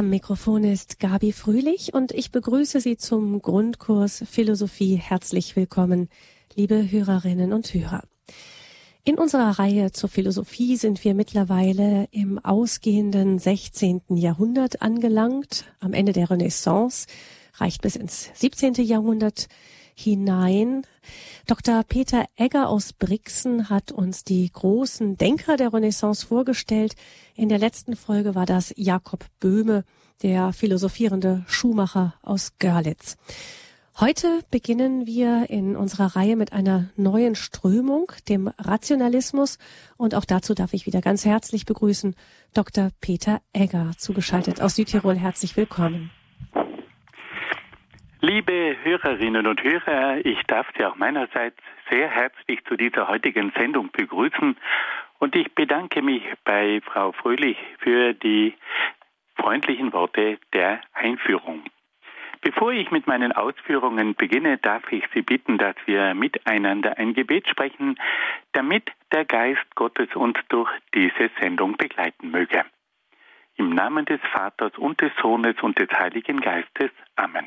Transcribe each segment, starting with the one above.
Am Mikrofon ist Gabi Fröhlich und ich begrüße Sie zum Grundkurs Philosophie. Herzlich willkommen, liebe Hörerinnen und Hörer. In unserer Reihe zur Philosophie sind wir mittlerweile im ausgehenden 16. Jahrhundert angelangt. Am Ende der Renaissance reicht bis ins 17. Jahrhundert hinein. Dr. Peter Egger aus Brixen hat uns die großen Denker der Renaissance vorgestellt. In der letzten Folge war das Jakob Böhme, der philosophierende Schuhmacher aus Görlitz. Heute beginnen wir in unserer Reihe mit einer neuen Strömung, dem Rationalismus. Und auch dazu darf ich wieder ganz herzlich begrüßen Dr. Peter Egger, zugeschaltet aus Südtirol. Herzlich willkommen. Liebe Hörerinnen und Hörer, ich darf Sie auch meinerseits sehr herzlich zu dieser heutigen Sendung begrüßen und ich bedanke mich bei Frau Fröhlich für die freundlichen Worte der Einführung. Bevor ich mit meinen Ausführungen beginne, darf ich Sie bitten, dass wir miteinander ein Gebet sprechen, damit der Geist Gottes uns durch diese Sendung begleiten möge. Im Namen des Vaters und des Sohnes und des Heiligen Geistes. Amen.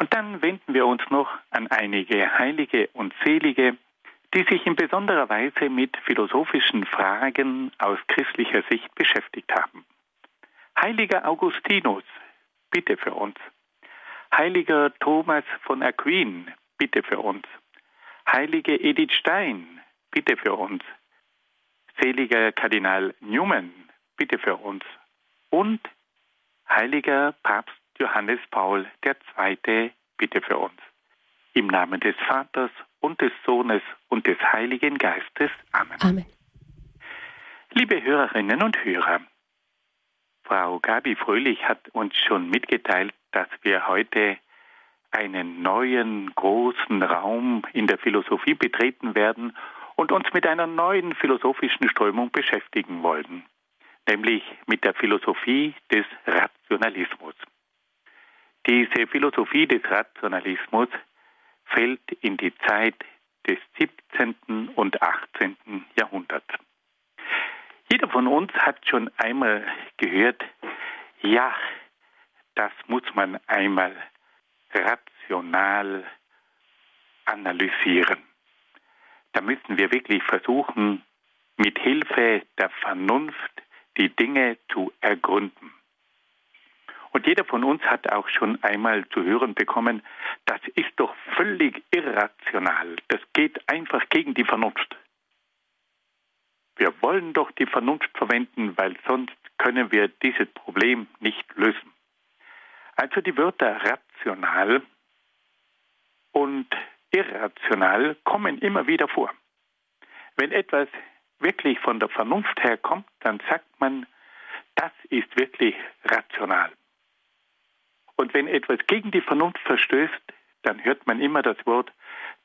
Und dann wenden wir uns noch an einige Heilige und Selige, die sich in besonderer Weise mit philosophischen Fragen aus christlicher Sicht beschäftigt haben. Heiliger Augustinus, bitte für uns. Heiliger Thomas von Aquin, bitte für uns. Heilige Edith Stein, bitte für uns. Seliger Kardinal Newman, bitte für uns. Und heiliger Papst Johannes Paul II, bitte für uns. Im Namen des Vaters und des Sohnes und des Heiligen Geistes. Amen. Amen. Liebe Hörerinnen und Hörer, Frau Gabi Fröhlich hat uns schon mitgeteilt, dass wir heute einen neuen großen Raum in der Philosophie betreten werden und uns mit einer neuen philosophischen Strömung beschäftigen wollen, nämlich mit der Philosophie des Rationalismus. Diese Philosophie des Rationalismus fällt in die Zeit des 17. und 18. Jahrhunderts. Jeder von uns hat schon einmal gehört, ja, das muss man einmal rational analysieren. Da müssen wir wirklich versuchen, mit Hilfe der Vernunft die Dinge zu ergründen. Und jeder von uns hat auch schon einmal zu hören bekommen, das ist doch völlig irrational. Das geht einfach gegen die Vernunft. Wir wollen doch die Vernunft verwenden, weil sonst können wir dieses Problem nicht lösen. Also die Wörter rational und irrational kommen immer wieder vor. Wenn etwas wirklich von der Vernunft her kommt, dann sagt man, das ist wirklich rational. Und wenn etwas gegen die Vernunft verstößt, dann hört man immer das Wort,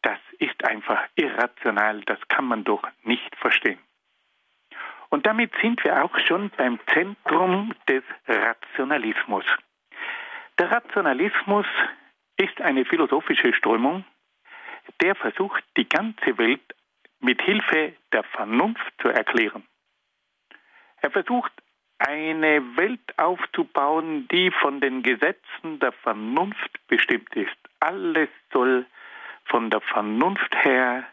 das ist einfach irrational, das kann man doch nicht verstehen. Und damit sind wir auch schon beim Zentrum des Rationalismus. Der Rationalismus ist eine philosophische Strömung, der versucht, die ganze Welt mit Hilfe der Vernunft zu erklären. Er versucht eine Welt aufzubauen, die von den Gesetzen der Vernunft bestimmt ist. Alles soll von der Vernunft her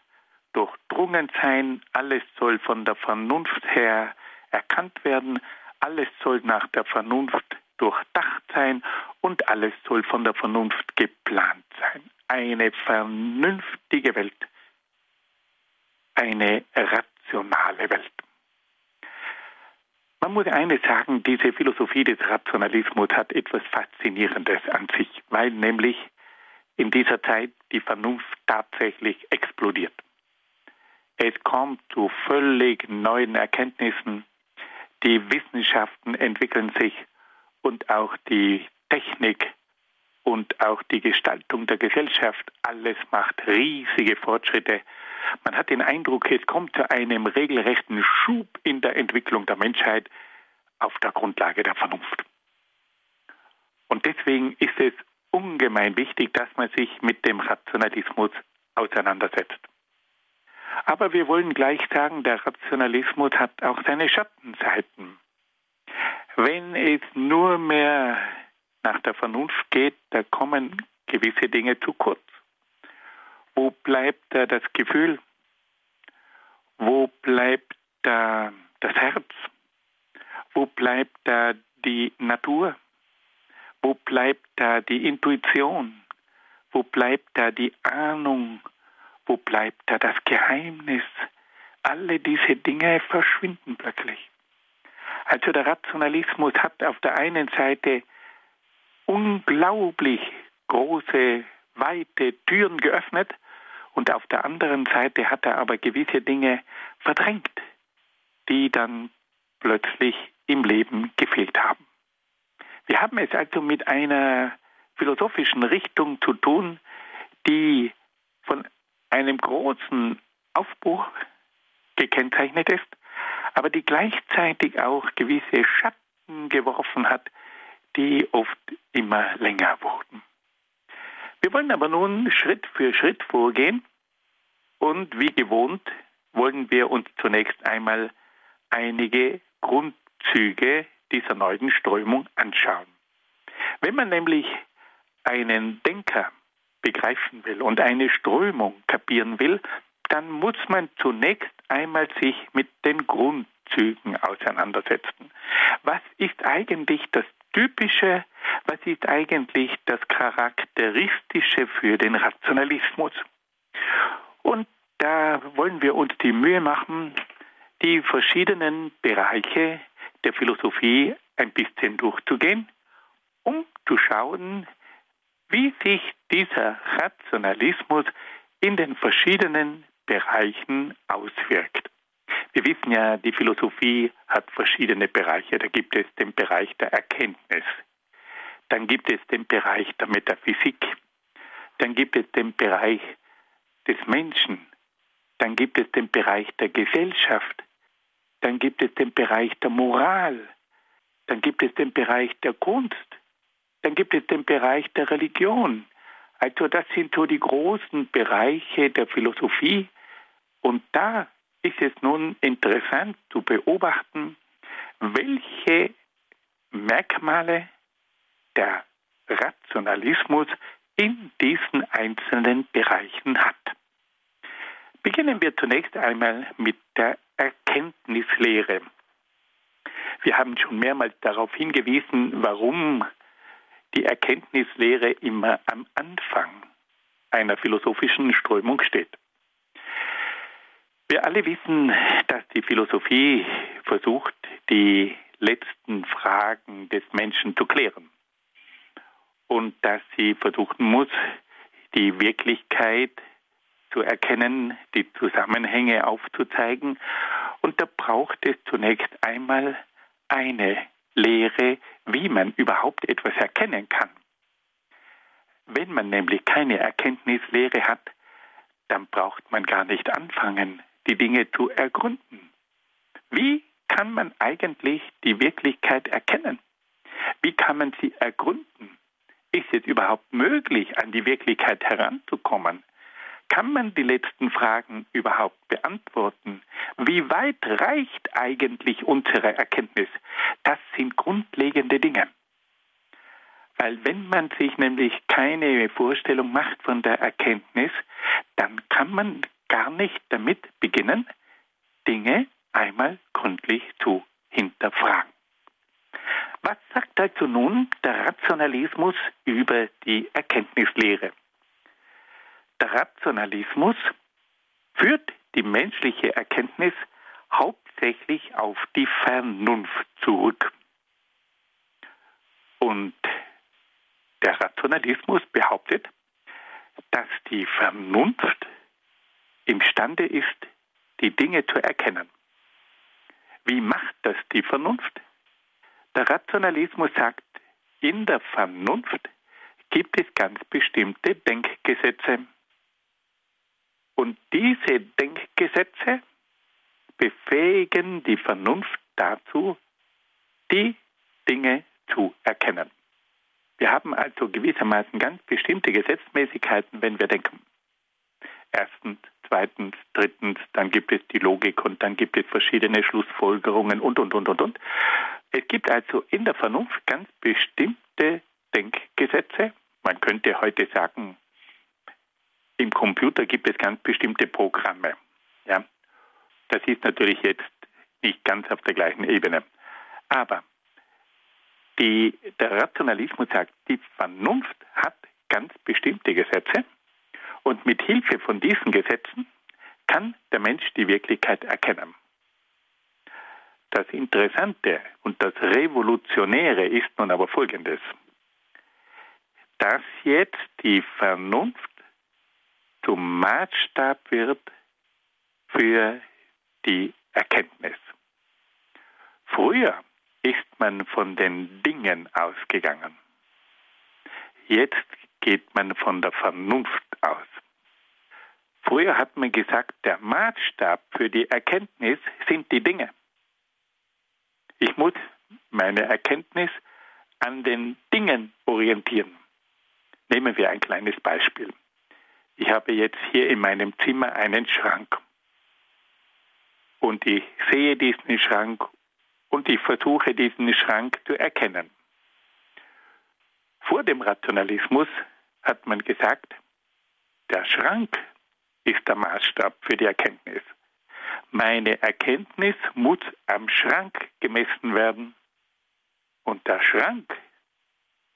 durchdrungen sein, alles soll von der Vernunft her erkannt werden, alles soll nach der Vernunft durchdacht sein und alles soll von der Vernunft geplant sein. Eine vernünftige Welt, eine rationale Welt. Man muss eines sagen, diese Philosophie des Rationalismus hat etwas Faszinierendes an sich, weil nämlich in dieser Zeit die Vernunft tatsächlich explodiert. Es kommt zu völlig neuen Erkenntnissen, die Wissenschaften entwickeln sich und auch die Technik und auch die Gestaltung der Gesellschaft, alles macht riesige Fortschritte. Man hat den Eindruck, es kommt zu einem regelrechten Schub in der Entwicklung der Menschheit auf der Grundlage der Vernunft. Und deswegen ist es ungemein wichtig, dass man sich mit dem Rationalismus auseinandersetzt. Aber wir wollen gleich sagen, der Rationalismus hat auch seine Schattenseiten. Wenn es nur mehr nach der Vernunft geht, da kommen gewisse Dinge zu kurz. Wo bleibt da das Gefühl? Wo bleibt da das Herz? Wo bleibt da die Natur? Wo bleibt da die Intuition? Wo bleibt da die Ahnung? Wo bleibt da das Geheimnis? Alle diese Dinge verschwinden plötzlich. Also der Rationalismus hat auf der einen Seite unglaublich große, weite Türen geöffnet und auf der anderen Seite hat er aber gewisse Dinge verdrängt, die dann plötzlich im Leben gefehlt haben. Wir haben es also mit einer philosophischen Richtung zu tun, die von einem großen Aufbruch gekennzeichnet ist, aber die gleichzeitig auch gewisse Schatten geworfen hat, die oft immer länger wurden. Wir wollen aber nun Schritt für Schritt vorgehen und wie gewohnt wollen wir uns zunächst einmal einige Grundzüge dieser neuen Strömung anschauen. Wenn man nämlich einen Denker begreifen will und eine Strömung kapieren will, dann muss man zunächst einmal sich mit den Grundzügen auseinandersetzen. Was ist eigentlich das Typische, was ist eigentlich das Charakteristische für den Rationalismus? Und da wollen wir uns die Mühe machen, die verschiedenen Bereiche der Philosophie ein bisschen durchzugehen, um zu schauen, wie sich dieser Rationalismus in den verschiedenen Bereichen auswirkt. Wir wissen ja, die Philosophie hat verschiedene Bereiche. Da gibt es den Bereich der Erkenntnis, dann gibt es den Bereich der Metaphysik, dann gibt es den Bereich des Menschen, dann gibt es den Bereich der Gesellschaft, dann gibt es den Bereich der Moral, dann gibt es den Bereich der Kunst, dann gibt es den Bereich der Religion. Also das sind so die großen Bereiche der Philosophie. Und da ist es nun interessant zu beobachten, welche Merkmale der Rationalismus in diesen einzelnen Bereichen hat. Beginnen wir zunächst einmal mit der Erkenntnislehre. Wir haben schon mehrmals darauf hingewiesen, warum die Erkenntnislehre immer am Anfang einer philosophischen Strömung steht. Wir alle wissen, dass die Philosophie versucht, die letzten Fragen des Menschen zu klären und dass sie versuchen muss, die Wirklichkeit zu erkennen, die Zusammenhänge aufzuzeigen. Und da braucht es zunächst einmal eine Lehre, wie man überhaupt etwas erkennen kann. Wenn man nämlich keine Erkenntnislehre hat, dann braucht man gar nicht anfangen, die Dinge zu ergründen. Wie kann man eigentlich die Wirklichkeit erkennen? Wie kann man sie ergründen? Ist es überhaupt möglich, an die Wirklichkeit heranzukommen? Kann man die letzten Fragen überhaupt beantworten? Wie weit reicht eigentlich unsere Erkenntnis? Das sind grundlegende Dinge. Weil wenn man sich nämlich keine Vorstellung macht von der Erkenntnis, dann kann man gar nicht damit beginnen, Dinge einmal gründlich zu hinterfragen. Was sagt also nun der Rationalismus über die Erkenntnislehre? Der Rationalismus führt die menschliche Erkenntnis hauptsächlich auf die Vernunft zurück. Und der Rationalismus behauptet, dass die Vernunft imstande ist, die Dinge zu erkennen. Wie macht das die Vernunft? Der Rationalismus sagt, in der Vernunft gibt es ganz bestimmte Denkgesetze. Und diese Denkgesetze befähigen die Vernunft dazu, die Dinge zu erkennen. Wir haben also gewissermaßen ganz bestimmte Gesetzmäßigkeiten, wenn wir denken. Erstens, zweitens, drittens, dann gibt es die Logik und dann gibt es verschiedene Schlussfolgerungen und, und, und, und, und. Es gibt also in der Vernunft ganz bestimmte Denkgesetze. Man könnte heute sagen, im Computer gibt es ganz bestimmte Programme. Ja, das ist natürlich jetzt nicht ganz auf der gleichen Ebene. Aber die, der Rationalismus sagt, die Vernunft hat ganz bestimmte Gesetze und mit Hilfe von diesen Gesetzen kann der Mensch die Wirklichkeit erkennen. Das Interessante und das Revolutionäre ist nun aber Folgendes, dass jetzt die Vernunft zum Maßstab wird für die Erkenntnis. Früher ist man von den Dingen ausgegangen. Jetzt geht man von der Vernunft aus. Früher hat man gesagt, der Maßstab für die Erkenntnis sind die Dinge. Ich muss meine Erkenntnis an den Dingen orientieren. Nehmen wir ein kleines Beispiel. Ich habe jetzt hier in meinem Zimmer einen Schrank. Und ich sehe diesen Schrank und ich versuche diesen Schrank zu erkennen. Vor dem Rationalismus hat man gesagt, der Schrank ist der Maßstab für die Erkenntnis. Meine Erkenntnis muss am Schrank gemessen werden und der Schrank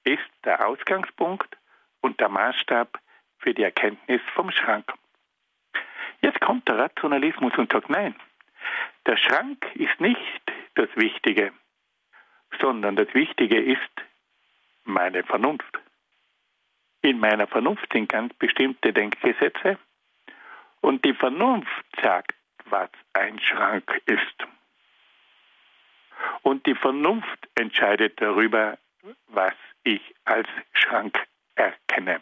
ist der Ausgangspunkt und der Maßstab für die Erkenntnis vom Schrank. Jetzt kommt der Rationalismus und sagt, nein, der Schrank ist nicht das Wichtige, sondern das Wichtige ist meine Vernunft. In meiner Vernunft sind ganz bestimmte Denkgesetze und die Vernunft sagt, was ein Schrank ist. Und die Vernunft entscheidet darüber, was ich als Schrank erkenne.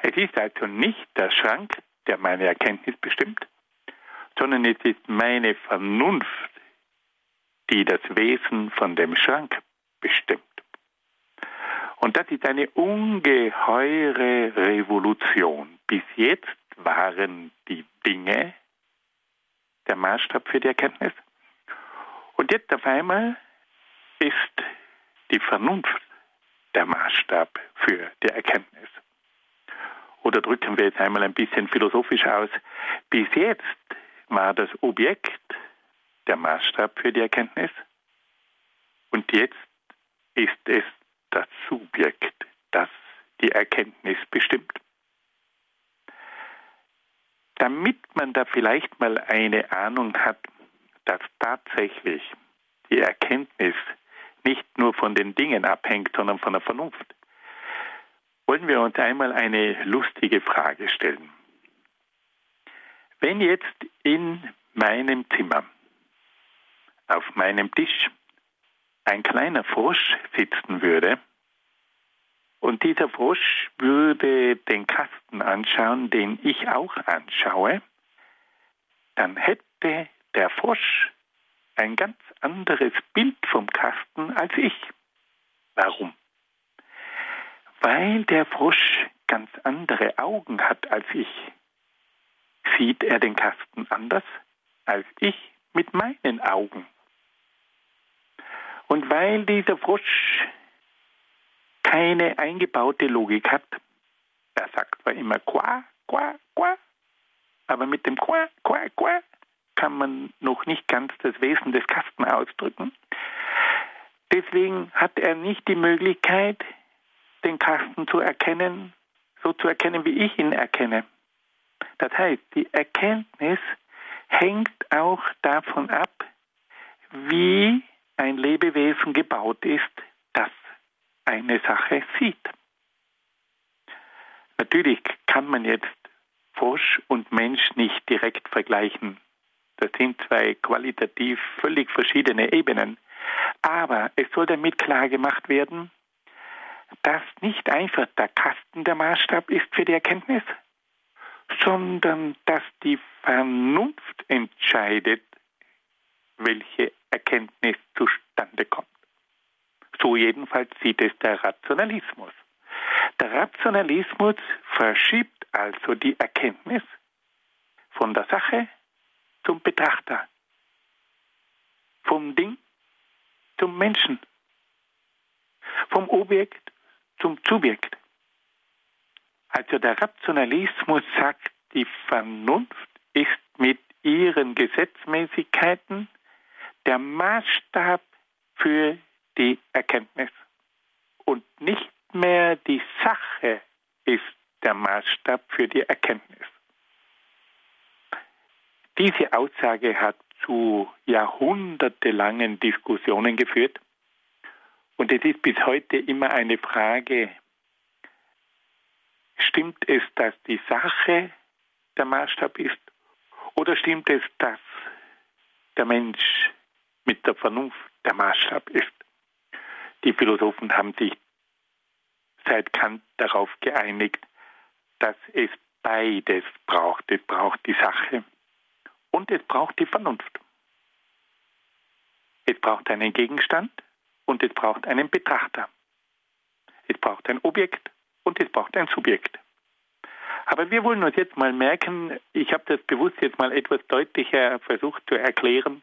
Es ist also nicht der Schrank, der meine Erkenntnis bestimmt, sondern es ist meine Vernunft, die das Wesen von dem Schrank bestimmt. Und das ist eine ungeheure Revolution. Bis jetzt waren die Dinge der Maßstab für die Erkenntnis. Und jetzt auf einmal ist die Vernunft der Maßstab für die Erkenntnis. Oder drücken wir jetzt einmal ein bisschen philosophisch aus. Bis jetzt war das Objekt der Maßstab für die Erkenntnis und jetzt ist es das Subjekt, das die Erkenntnis bestimmt. Damit man da vielleicht mal eine Ahnung hat, dass tatsächlich die Erkenntnis nicht nur von den Dingen abhängt, sondern von der Vernunft, wollen wir uns einmal eine lustige Frage stellen. Wenn jetzt in meinem Zimmer auf meinem Tisch ein kleiner Frosch sitzen würde und dieser Frosch würde den Kasten anschauen, den ich auch anschaue, dann hätte der Frosch ein ganz anderes Bild vom Kasten als ich. Warum? Weil der Frosch ganz andere Augen hat als ich sieht er den Kasten anders als ich mit meinen Augen. Und weil dieser Frosch keine eingebaute Logik hat, er sagt zwar immer qua, qua, qua, aber mit dem qua, qua, qua kann man noch nicht ganz das Wesen des Kasten ausdrücken. Deswegen hat er nicht die Möglichkeit, den Kasten zu erkennen, so zu erkennen, wie ich ihn erkenne. Das heißt, die Erkenntnis hängt auch davon ab, wie ein Lebewesen gebaut ist, eine Sache sieht. Natürlich kann man jetzt Frosch und Mensch nicht direkt vergleichen. Das sind zwei qualitativ völlig verschiedene Ebenen. Aber es soll damit klar gemacht werden, dass nicht einfach der Kasten der Maßstab ist für die Erkenntnis, sondern dass die Vernunft entscheidet, welche Erkenntnis zustande kommt. So jedenfalls sieht es der Rationalismus. Der Rationalismus verschiebt also die Erkenntnis von der Sache zum Betrachter, vom Ding zum Menschen, vom Objekt zum Subjekt. Also der Rationalismus sagt, die Vernunft ist mit ihren Gesetzmäßigkeiten der Maßstab für die Erkenntnis und nicht mehr die Sache ist der Maßstab für die Erkenntnis. Diese Aussage hat zu jahrhundertelangen Diskussionen geführt und es ist bis heute immer eine Frage, stimmt es, dass die Sache der Maßstab ist oder stimmt es, dass der Mensch mit der Vernunft der Maßstab ist? Die Philosophen haben sich seit Kant darauf geeinigt, dass es beides braucht. Es braucht die Sache und es braucht die Vernunft. Es braucht einen Gegenstand und es braucht einen Betrachter. Es braucht ein Objekt und es braucht ein Subjekt. Aber wir wollen uns jetzt mal merken, ich habe das bewusst jetzt mal etwas deutlicher versucht zu erklären,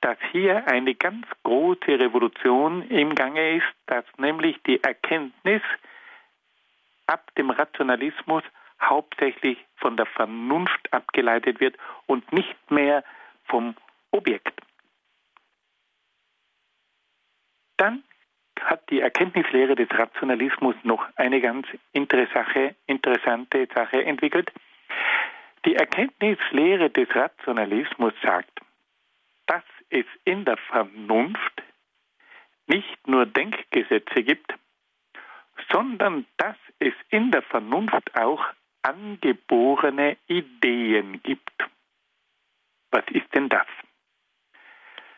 dass hier eine ganz große Revolution im Gange ist, dass nämlich die Erkenntnis ab dem Rationalismus hauptsächlich von der Vernunft abgeleitet wird und nicht mehr vom Objekt. Dann hat die Erkenntnislehre des Rationalismus noch eine ganz interessante Sache entwickelt. Die Erkenntnislehre des Rationalismus sagt, dass es in der Vernunft nicht nur Denkgesetze gibt, sondern dass es in der Vernunft auch angeborene Ideen gibt. Was ist denn das?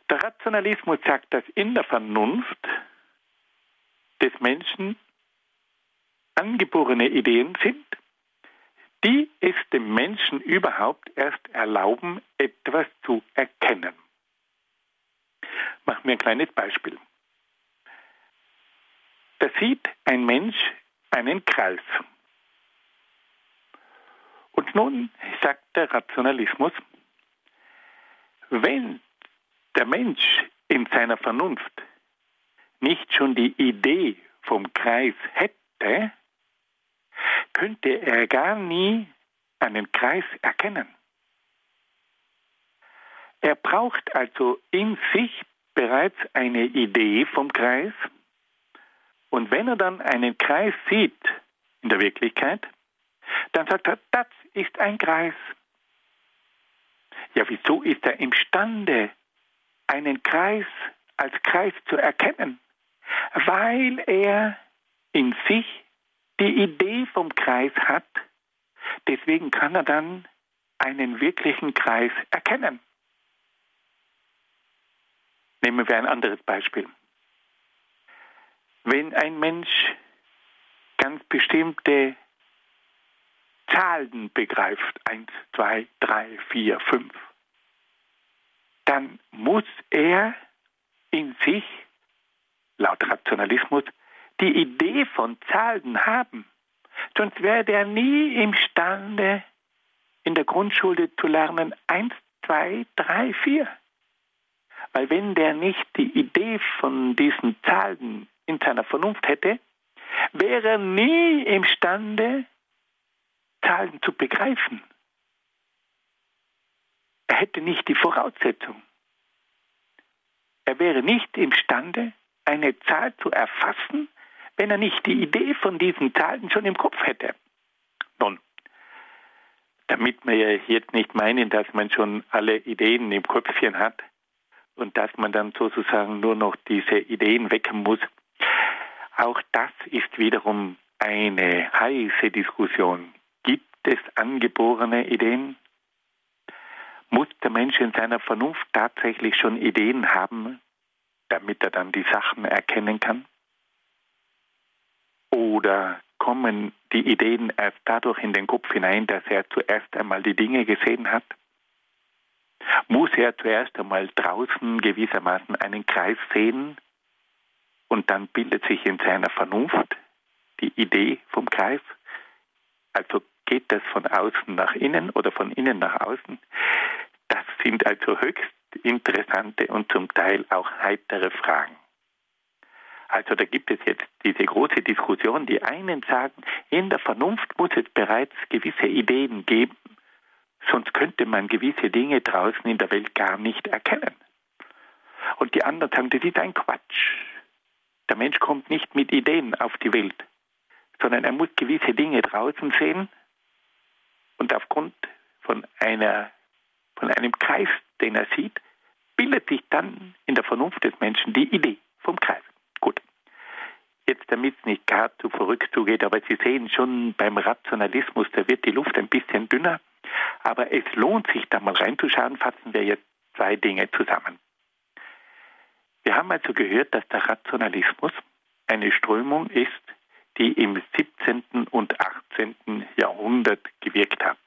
Der Rationalismus sagt, dass in der Vernunft des Menschen angeborene Ideen sind, die es dem Menschen überhaupt erst erlauben, etwas zu erkennen. Machen wir ein kleines Beispiel. Da sieht ein Mensch einen Kreis. Und nun sagt der Rationalismus, wenn der Mensch in seiner Vernunft nicht schon die Idee vom Kreis hätte, könnte er gar nie einen Kreis erkennen. Er braucht also in sich bereits eine Idee vom Kreis und wenn er dann einen Kreis sieht in der Wirklichkeit, dann sagt er, das ist ein Kreis. Ja, wieso ist er imstande, einen Kreis als Kreis zu erkennen? Weil er in sich die Idee vom Kreis hat. Deswegen kann er dann einen wirklichen Kreis erkennen. Nehmen wir ein anderes Beispiel. Wenn ein Mensch ganz bestimmte Zahlen begreift, 1, 2, 3, 4, 5, dann muss er in sich, laut Rationalismus, die Idee von Zahlen haben. Sonst wäre er nie imstande, in der Grundschule zu lernen 1, 2, 3, 4. Weil wenn der nicht die Idee von diesen Zahlen in seiner Vernunft hätte, wäre er nie imstande, Zahlen zu begreifen. Er hätte nicht die Voraussetzung. Er wäre nicht imstande, eine Zahl zu erfassen, wenn er nicht die Idee von diesen Zahlen schon im Kopf hätte? Nun, damit wir jetzt nicht meinen, dass man schon alle Ideen im Köpfchen hat und dass man dann sozusagen nur noch diese Ideen wecken muss, auch das ist wiederum eine heiße Diskussion. Gibt es angeborene Ideen? Muss der Mensch in seiner Vernunft tatsächlich schon Ideen haben, damit er dann die Sachen erkennen kann? Oder kommen die Ideen erst dadurch in den Kopf hinein, dass er zuerst einmal die Dinge gesehen hat? Muss er zuerst einmal draußen gewissermaßen einen Kreis sehen und dann bildet sich in seiner Vernunft die Idee vom Kreis? Also geht das von außen nach innen oder von innen nach außen? Das sind also höchst interessante und zum Teil auch heitere Fragen. Also da gibt es jetzt diese große Diskussion. Die einen sagen, in der Vernunft muss es bereits gewisse Ideen geben, sonst könnte man gewisse Dinge draußen in der Welt gar nicht erkennen. Und die anderen sagen, das ist ein Quatsch. Der Mensch kommt nicht mit Ideen auf die Welt, sondern er muss gewisse Dinge draußen sehen und aufgrund von einer von einem Kreis, den er sieht, bildet sich dann in der Vernunft des Menschen die Idee vom Kreis. Gut. Jetzt, damit es nicht gar zu verrückt zugeht, aber Sie sehen schon beim Rationalismus, da wird die Luft ein bisschen dünner. Aber es lohnt sich, da mal reinzuschauen, fassen wir jetzt zwei Dinge zusammen. Wir haben also gehört, dass der Rationalismus eine Strömung ist, die im 17. und 18. Jahrhundert gewirkt hat.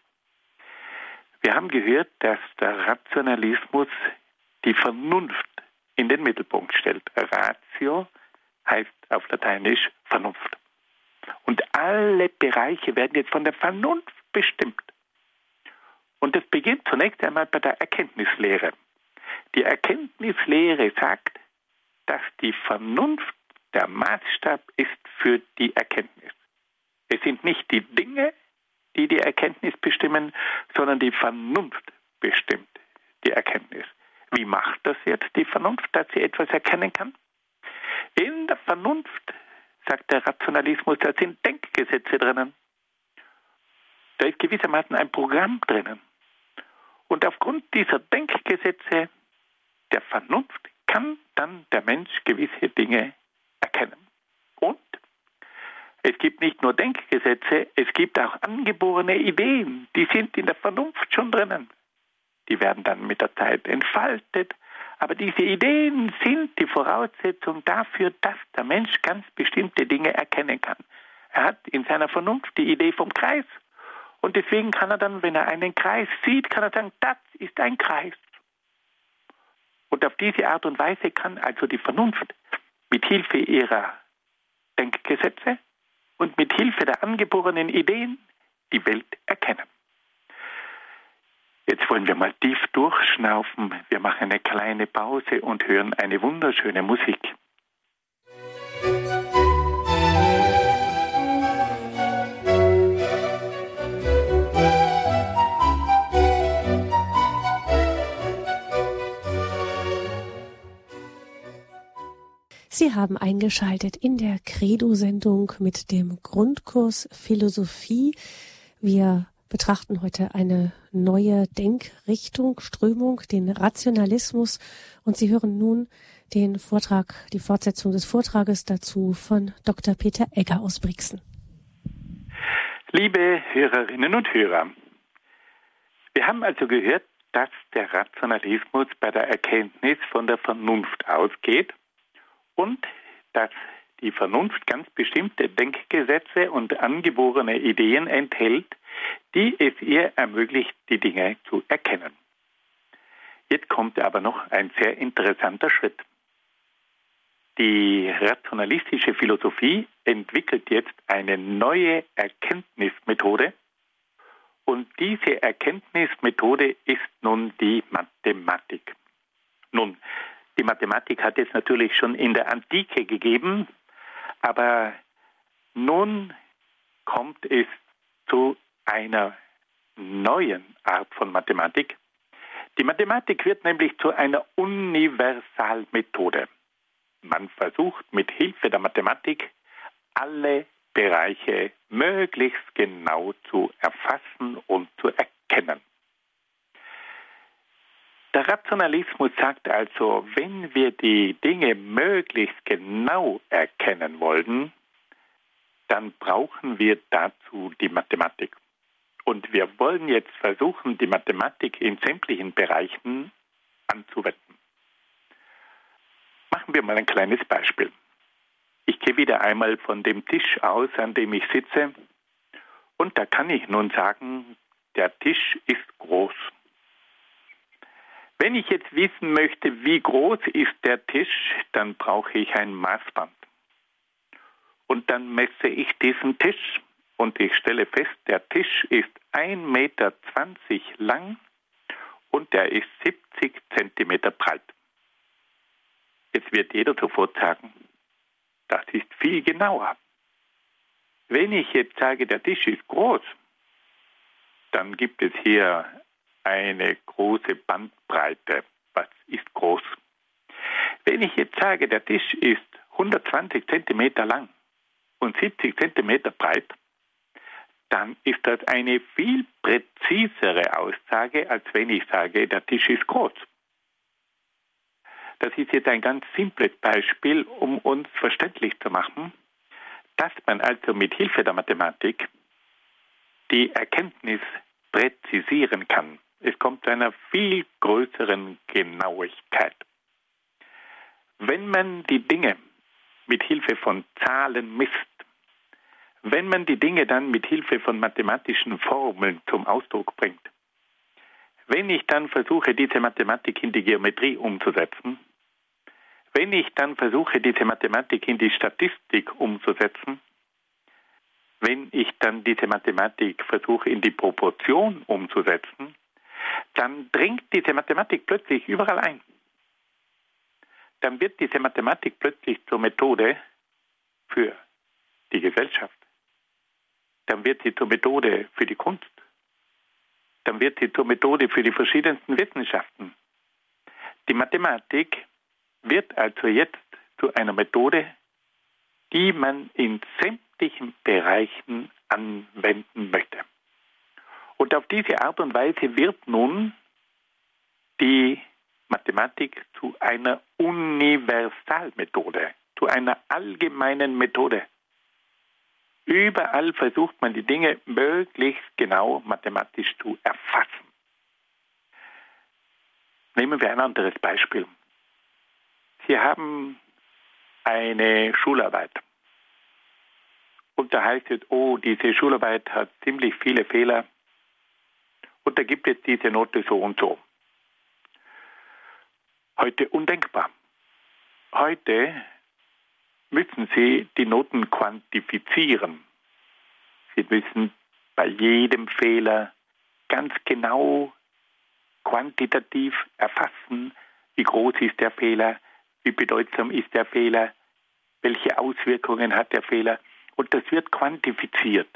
Wir haben gehört, dass der Rationalismus die Vernunft in den Mittelpunkt stellt. Ratio heißt auf Lateinisch Vernunft. Und alle Bereiche werden jetzt von der Vernunft bestimmt. Und das beginnt zunächst einmal bei der Erkenntnislehre. Die Erkenntnislehre sagt, dass die Vernunft der Maßstab ist für die Erkenntnis. Es sind nicht die Dinge, die die Erkenntnis bestimmen, sondern die Vernunft bestimmt die Erkenntnis. Wie macht das jetzt die Vernunft, dass sie etwas erkennen kann? In der Vernunft, sagt der Rationalismus, da sind Denkgesetze drinnen. Da ist gewissermaßen ein Programm drinnen. Und aufgrund dieser Denkgesetze der Vernunft kann dann der Mensch gewisse Dinge erkennen. Und es gibt nicht nur Denkgesetze, es gibt auch angeborene Ideen, die sind in der Vernunft schon drinnen. Die werden dann mit der Zeit entfaltet. Aber diese Ideen sind die Voraussetzung dafür, dass der Mensch ganz bestimmte Dinge erkennen kann. Er hat in seiner Vernunft die Idee vom Kreis. Und deswegen kann er dann, wenn er einen Kreis sieht, kann er sagen, das ist ein Kreis. Und auf diese Art und Weise kann also die Vernunft mit Hilfe ihrer Denkgesetze und mit Hilfe der angeborenen Ideen die Welt erkennen. Jetzt wollen wir mal tief durchschnaufen. Wir machen eine kleine Pause und hören eine wunderschöne Musik. Sie haben eingeschaltet in der Credo-Sendung mit dem Grundkurs Philosophie. Wir betrachten heute eine neue Denkrichtung, Strömung, den Rationalismus und Sie hören nun den Vortrag, die Fortsetzung des Vortrages dazu von Dr. Peter Egger aus Brixen. Liebe Hörerinnen und Hörer, wir haben also gehört, dass der Rationalismus bei der Erkenntnis von der Vernunft ausgeht und dass die Vernunft ganz bestimmte Denkgesetze und angeborene Ideen enthält, die es ihr ermöglicht, die Dinge zu erkennen. Jetzt kommt aber noch ein sehr interessanter Schritt. Die rationalistische Philosophie entwickelt jetzt eine neue Erkenntnismethode und diese Erkenntnismethode ist nun die Mathematik. Nun, die Mathematik hat es natürlich schon in der Antike gegeben, aber nun kommt es zu einer neuen Art von Mathematik. Die Mathematik wird nämlich zu einer Universalmethode. Man versucht mit Hilfe der Mathematik alle Bereiche möglichst genau zu erfassen und zu erkennen. Der Rationalismus sagt also, wenn wir die Dinge möglichst genau erkennen wollen, dann brauchen wir dazu die Mathematik. Und wir wollen jetzt versuchen, die Mathematik in sämtlichen Bereichen anzuwenden. Machen wir mal ein kleines Beispiel. Ich gehe wieder einmal von dem Tisch aus, an dem ich sitze. Und da kann ich nun sagen, der Tisch ist groß. Wenn ich jetzt wissen möchte, wie groß ist der Tisch, dann brauche ich ein Maßband. Und dann messe ich diesen Tisch und ich stelle fest, der Tisch ist 1,20 Meter lang und der ist 70 Zentimeter breit. Jetzt wird jeder sofort sagen, das ist viel genauer. Wenn ich jetzt sage, der Tisch ist groß, dann gibt es hier eine große Bandbreite. Was ist groß? Wenn ich jetzt sage, der Tisch ist 120 Zentimeter lang und 70 Zentimeter breit, dann ist das eine viel präzisere Aussage, als wenn ich sage, der Tisch ist groß. Das ist jetzt ein ganz simples Beispiel, um uns verständlich zu machen, dass man also mit Hilfe der Mathematik die Erkenntnis präzisieren kann. Es kommt zu einer viel größeren Genauigkeit. Wenn man die Dinge mit Hilfe von Zahlen misst, wenn man die Dinge dann mit Hilfe von mathematischen Formeln zum Ausdruck bringt, wenn ich dann versuche, diese Mathematik in die Geometrie umzusetzen, wenn ich dann versuche, diese Mathematik in die Statistik umzusetzen, wenn ich dann diese Mathematik versuche, in die Proportion umzusetzen, dann dringt diese Mathematik plötzlich überall ein. Dann wird diese Mathematik plötzlich zur Methode für die Gesellschaft. Dann wird sie zur Methode für die Kunst. Dann wird sie zur Methode für die verschiedensten Wissenschaften. Die Mathematik wird also jetzt zu einer Methode, die man in sämtlichen Bereichen anwenden möchte. Und auf diese Art und Weise wird nun die Mathematik zu einer Universalmethode, zu einer allgemeinen Methode. Überall versucht man die Dinge möglichst genau mathematisch zu erfassen. Nehmen wir ein anderes Beispiel. Sie haben eine Schularbeit. Und da heißt es, oh, diese Schularbeit hat ziemlich viele Fehler. Und da gibt es diese Note so und so. Heute undenkbar. Heute müssen Sie die Noten quantifizieren. Sie müssen bei jedem Fehler ganz genau quantitativ erfassen, wie groß ist der Fehler, wie bedeutsam ist der Fehler, welche Auswirkungen hat der Fehler. Und das wird quantifiziert.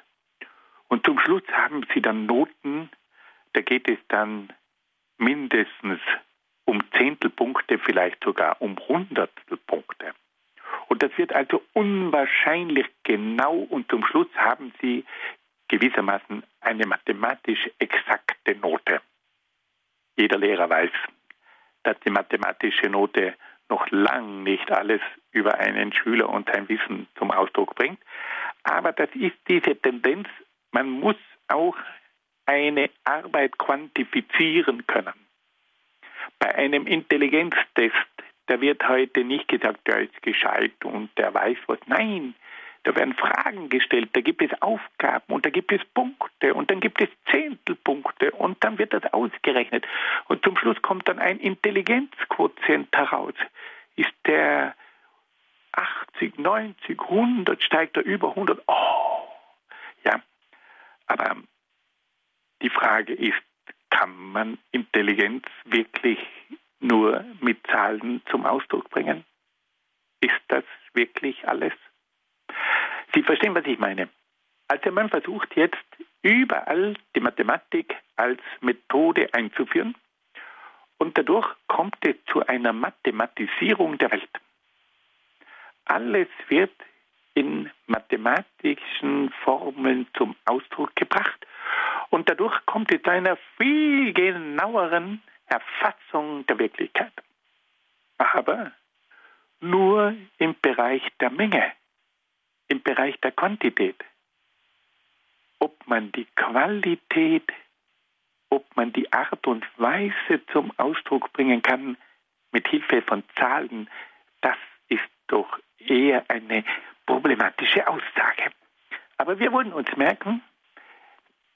Und zum Schluss haben Sie dann Noten, da geht es dann mindestens um Zehntelpunkte, vielleicht sogar um Hundertstelpunkte. Und das wird also unwahrscheinlich genau und zum Schluss haben Sie gewissermaßen eine mathematisch exakte Note. Jeder Lehrer weiß, dass die mathematische Note noch lang nicht alles über einen Schüler und sein Wissen zum Ausdruck bringt. Aber das ist diese Tendenz, man muss auch eine Arbeit quantifizieren können. Bei einem Intelligenztest, da wird heute nicht gesagt, der ist gescheit und der weiß was. Nein, da werden Fragen gestellt, da gibt es Aufgaben und da gibt es Punkte und dann gibt es Zehntelpunkte und dann wird das ausgerechnet. Und zum Schluss kommt dann ein Intelligenzquotient heraus. Ist der 80, 90, 100, steigt er über 100? Oh, ja. Aber die Frage ist, kann man Intelligenz wirklich nur mit Zahlen zum Ausdruck bringen? Ist das wirklich alles? Sie verstehen, was ich meine. Also man versucht jetzt überall die Mathematik als Methode einzuführen und dadurch kommt es zu einer Mathematisierung der Welt. alles wird in mathematischen Formeln zum Ausdruck gebracht und dadurch kommt es zu einer viel genaueren Erfassung der Wirklichkeit. Aber nur im Bereich der Menge, im Bereich der Quantität. Ob man die Qualität, ob man die Art und Weise zum Ausdruck bringen kann mit Hilfe von Zahlen, das ist doch eher eine problematische Aussage. Aber wir wollen uns merken,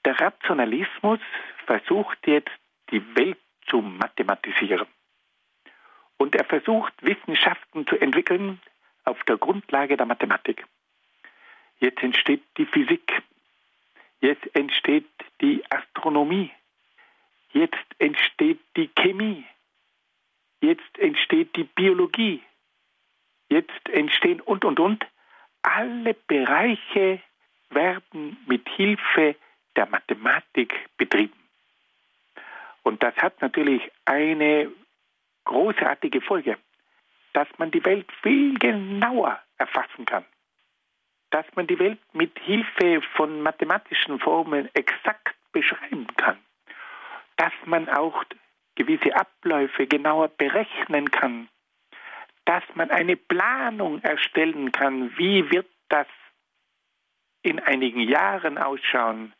der Rationalismus versucht jetzt die Welt zu mathematisieren. Und er versucht Wissenschaften zu entwickeln auf der Grundlage der Mathematik. Jetzt entsteht die Physik. Jetzt entsteht die Astronomie. Jetzt entsteht die Chemie. Jetzt entsteht die Biologie. Jetzt entstehen und, und, und. Alle Bereiche werden mit Hilfe der Mathematik betrieben. Und das hat natürlich eine großartige Folge, dass man die Welt viel genauer erfassen kann, dass man die Welt mit Hilfe von mathematischen Formeln exakt beschreiben kann, dass man auch gewisse Abläufe genauer berechnen kann, dass man eine Planung erstellen kann, wie wird das in einigen Jahren ausschauen,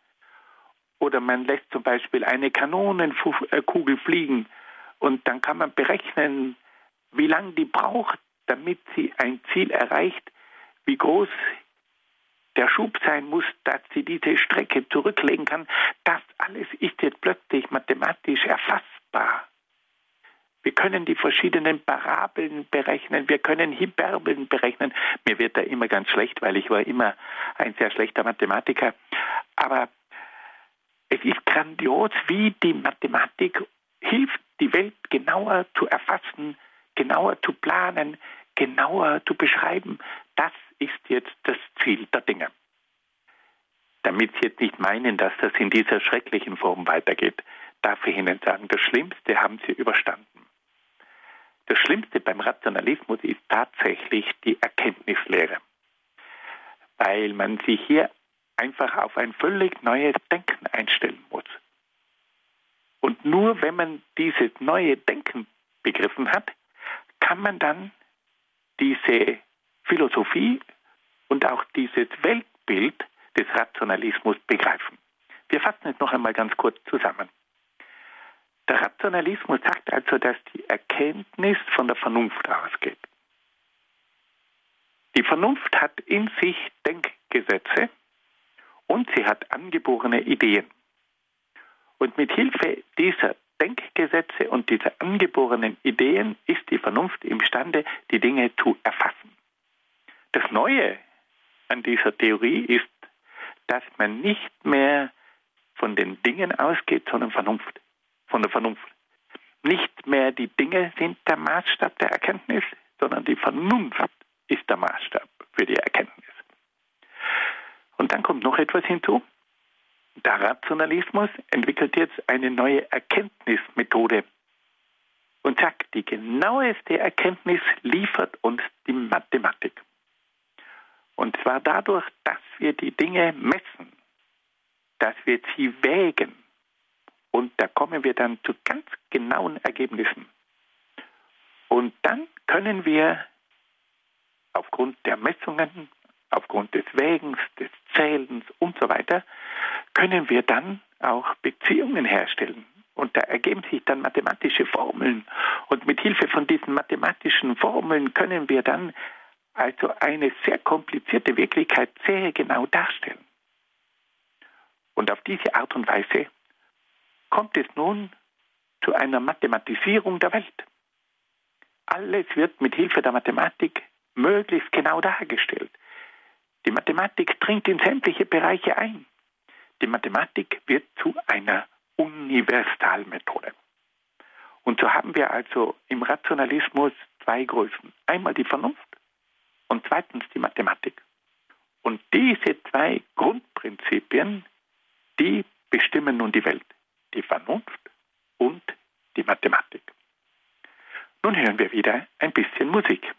oder man lässt zum Beispiel eine Kanonenkugel fliegen und dann kann man berechnen, wie lange die braucht, damit sie ein Ziel erreicht, wie groß der Schub sein muss, dass sie diese Strecke zurücklegen kann. Das alles ist jetzt plötzlich mathematisch erfassbar. Wir können die verschiedenen Parabeln berechnen, wir können Hyperbeln berechnen. Mir wird da immer ganz schlecht, weil ich war immer ein sehr schlechter Mathematiker. Aber es ist grandios, wie die Mathematik hilft, die Welt genauer zu erfassen, genauer zu planen, genauer zu beschreiben. Das ist jetzt das Ziel der Dinge. Damit Sie jetzt nicht meinen, dass das in dieser schrecklichen Form weitergeht, darf ich Ihnen sagen, das Schlimmste haben Sie überstanden. Das Schlimmste beim Rationalismus ist tatsächlich die Erkenntnislehre, weil man sich hier einfach auf ein völlig neues Denken einstellen muss. Und nur wenn man dieses neue Denken begriffen hat, kann man dann diese Philosophie und auch dieses Weltbild des Rationalismus begreifen. Wir fassen es noch einmal ganz kurz zusammen. Der Rationalismus sagt also, dass die Erkenntnis von der Vernunft ausgeht. Die Vernunft hat in sich Denkgesetze, und sie hat angeborene Ideen. Und mit Hilfe dieser Denkgesetze und dieser angeborenen Ideen ist die Vernunft imstande, die Dinge zu erfassen. Das Neue an dieser Theorie ist, dass man nicht mehr von den Dingen ausgeht, sondern Vernunft, von der Vernunft. Nicht mehr die Dinge sind der Maßstab der Erkenntnis, sondern die Vernunft ist der Maßstab für die Erkenntnis. Und dann kommt noch etwas hinzu. Der Rationalismus entwickelt jetzt eine neue Erkenntnismethode und sagt, die genaueste Erkenntnis liefert uns die Mathematik. Und zwar dadurch, dass wir die Dinge messen, dass wir sie wägen. Und da kommen wir dann zu ganz genauen Ergebnissen. Und dann können wir aufgrund der Messungen aufgrund des Wägens, des Zählens und so weiter, können wir dann auch Beziehungen herstellen. Und da ergeben sich dann mathematische Formeln. Und mit Hilfe von diesen mathematischen Formeln können wir dann also eine sehr komplizierte Wirklichkeit sehr genau darstellen. Und auf diese Art und Weise kommt es nun zu einer Mathematisierung der Welt. Alles wird mit Hilfe der Mathematik möglichst genau dargestellt. Die Mathematik dringt in sämtliche Bereiche ein. Die Mathematik wird zu einer Universalmethode. Und so haben wir also im Rationalismus zwei Größen. Einmal die Vernunft und zweitens die Mathematik. Und diese zwei Grundprinzipien, die bestimmen nun die Welt. Die Vernunft und die Mathematik. Nun hören wir wieder ein bisschen Musik.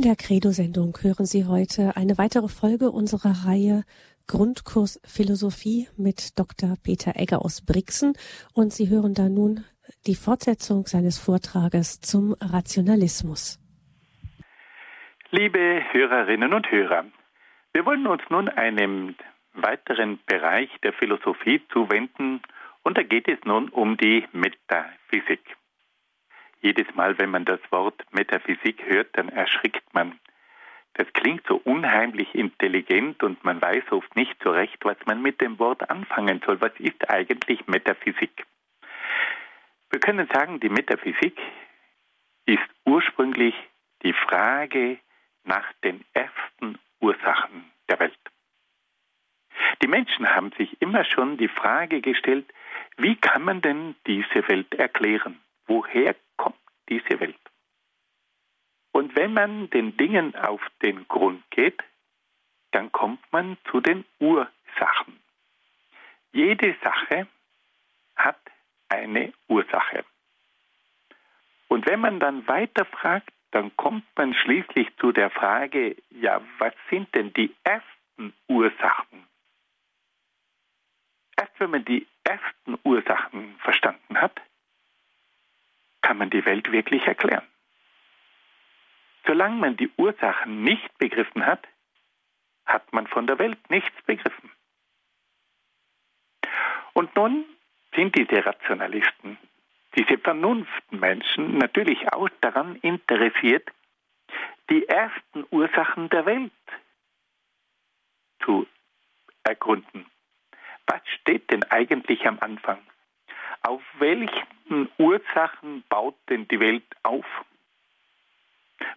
In der Credo-Sendung hören Sie heute eine weitere Folge unserer Reihe Grundkurs Philosophie mit Dr. Peter Egger aus Brixen und Sie hören da nun die Fortsetzung seines Vortrages zum Rationalismus. Liebe Hörerinnen und Hörer, wir wollen uns nun einem weiteren Bereich der Philosophie zuwenden und da geht es nun um die Metaphysik. Jedes Mal, wenn man das Wort Metaphysik hört, dann erschrickt man. Das klingt so unheimlich intelligent und man weiß oft nicht so recht, was man mit dem Wort anfangen soll. Was ist eigentlich Metaphysik? Wir können sagen, die Metaphysik ist ursprünglich die Frage nach den ersten Ursachen der Welt. Die Menschen haben sich immer schon die Frage gestellt, wie kann man denn diese Welt erklären? Woher diese Welt? Und wenn man den Dingen auf den Grund geht, dann kommt man zu den Ursachen. Jede Sache hat eine Ursache. Und wenn man dann weiter fragt, dann kommt man schließlich zu der Frage, ja, was sind denn die ersten Ursachen? Erst wenn man die ersten Ursachen verstanden hat, kann man die Welt wirklich erklären. Solange man die Ursachen nicht begriffen hat, hat man von der Welt nichts begriffen. Und nun sind diese Rationalisten, diese Vernunftmenschen natürlich auch daran interessiert, die ersten Ursachen der Welt zu ergründen. Was steht denn eigentlich am Anfang? Auf welchen Ursachen baut denn die Welt auf?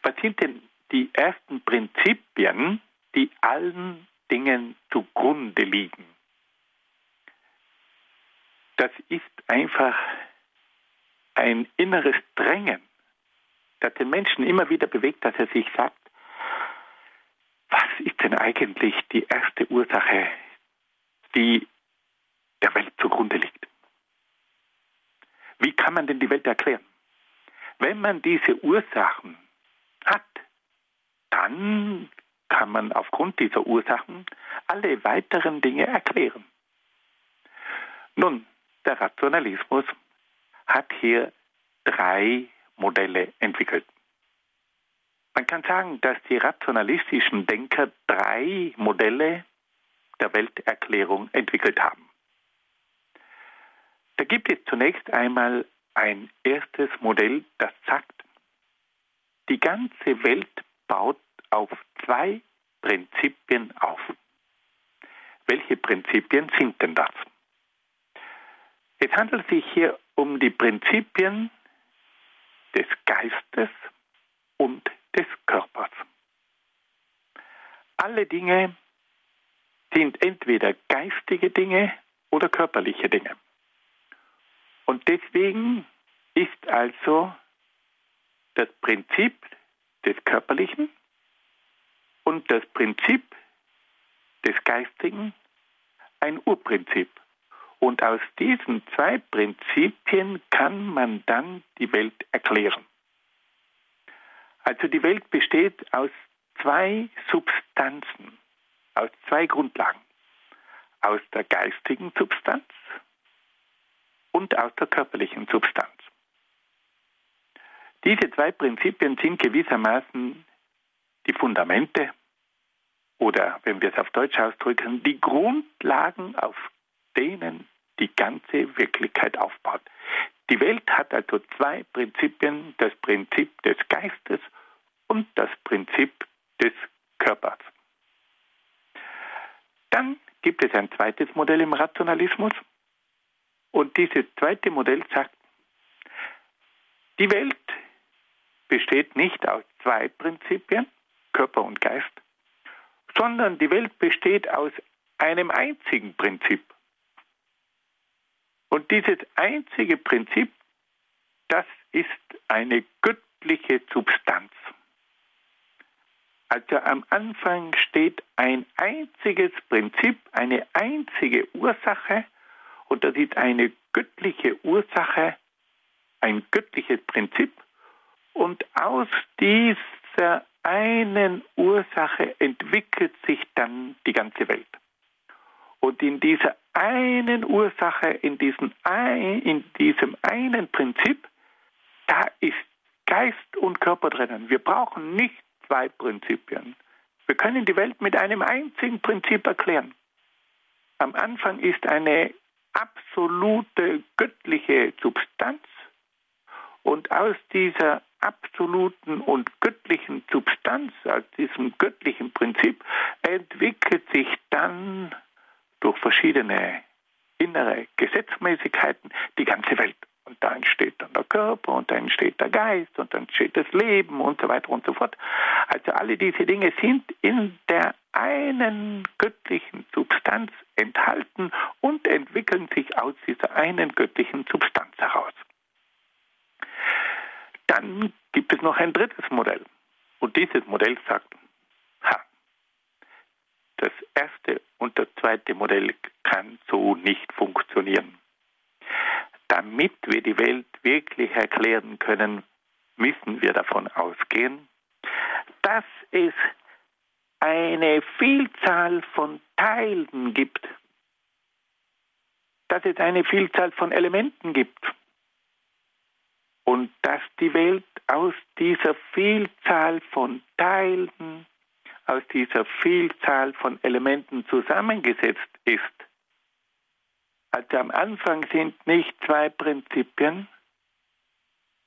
Was sind denn die ersten Prinzipien, die allen Dingen zugrunde liegen? Das ist einfach ein inneres Drängen, das den Menschen immer wieder bewegt, dass er sich sagt, was ist denn eigentlich die erste Ursache, die der Welt zugrunde liegt? Wie kann man denn die Welt erklären? Wenn man diese Ursachen hat, dann kann man aufgrund dieser Ursachen alle weiteren Dinge erklären. Nun, der Rationalismus hat hier drei Modelle entwickelt. Man kann sagen, dass die rationalistischen Denker drei Modelle der Welterklärung entwickelt haben. Da gibt es zunächst einmal ein erstes Modell, das sagt, die ganze Welt baut auf zwei Prinzipien auf. Welche Prinzipien sind denn das? Es handelt sich hier um die Prinzipien des Geistes und des Körpers. Alle Dinge sind entweder geistige Dinge oder körperliche Dinge. Und deswegen ist also das Prinzip des Körperlichen und das Prinzip des Geistigen ein Urprinzip. Und aus diesen zwei Prinzipien kann man dann die Welt erklären. Also die Welt besteht aus zwei Substanzen, aus zwei Grundlagen. Aus der geistigen Substanz und aus der körperlichen Substanz. Diese zwei Prinzipien sind gewissermaßen die Fundamente oder, wenn wir es auf Deutsch ausdrücken, die Grundlagen, auf denen die ganze Wirklichkeit aufbaut. Die Welt hat also zwei Prinzipien, das Prinzip des Geistes und das Prinzip des Körpers. Dann gibt es ein zweites Modell im Rationalismus und dieses zweite Modell sagt, die Welt besteht nicht aus zwei Prinzipien, Körper und Geist, sondern die Welt besteht aus einem einzigen Prinzip, und dieses einzige Prinzip, das ist eine göttliche Substanz. Also am Anfang steht ein einziges Prinzip, eine einzige Ursache und das ist eine göttliche Ursache, ein göttliches Prinzip und aus dieser einen Ursache entwickelt sich dann die ganze Welt. Und in dieser einen Ursache, in diesem, ein, in diesem einen Prinzip, da ist Geist und Körper drinnen. Wir brauchen nicht zwei Prinzipien. Wir können die Welt mit einem einzigen Prinzip erklären. Am Anfang ist eine absolute göttliche Substanz und aus dieser absoluten und göttlichen Substanz, aus diesem göttlichen Prinzip, entwickelt sich dann durch verschiedene innere Gesetzmäßigkeiten die ganze Welt. Und da entsteht dann der Körper und da entsteht der Geist und dann entsteht das Leben und so weiter und so fort. Also alle diese Dinge sind in der einen göttlichen Substanz enthalten und entwickeln sich aus dieser einen göttlichen Substanz heraus. Dann gibt es noch ein drittes Modell. Und dieses Modell sagt, ha, das erste und das zweite Modell kann so nicht funktionieren. Damit wir die Welt wirklich erklären können, müssen wir davon ausgehen, dass es eine Vielzahl von Teilen gibt, dass es eine Vielzahl von Elementen gibt und dass die Welt aus dieser Vielzahl von Teilen, aus dieser Vielzahl von Elementen zusammengesetzt ist. Also am Anfang sind nicht zwei Prinzipien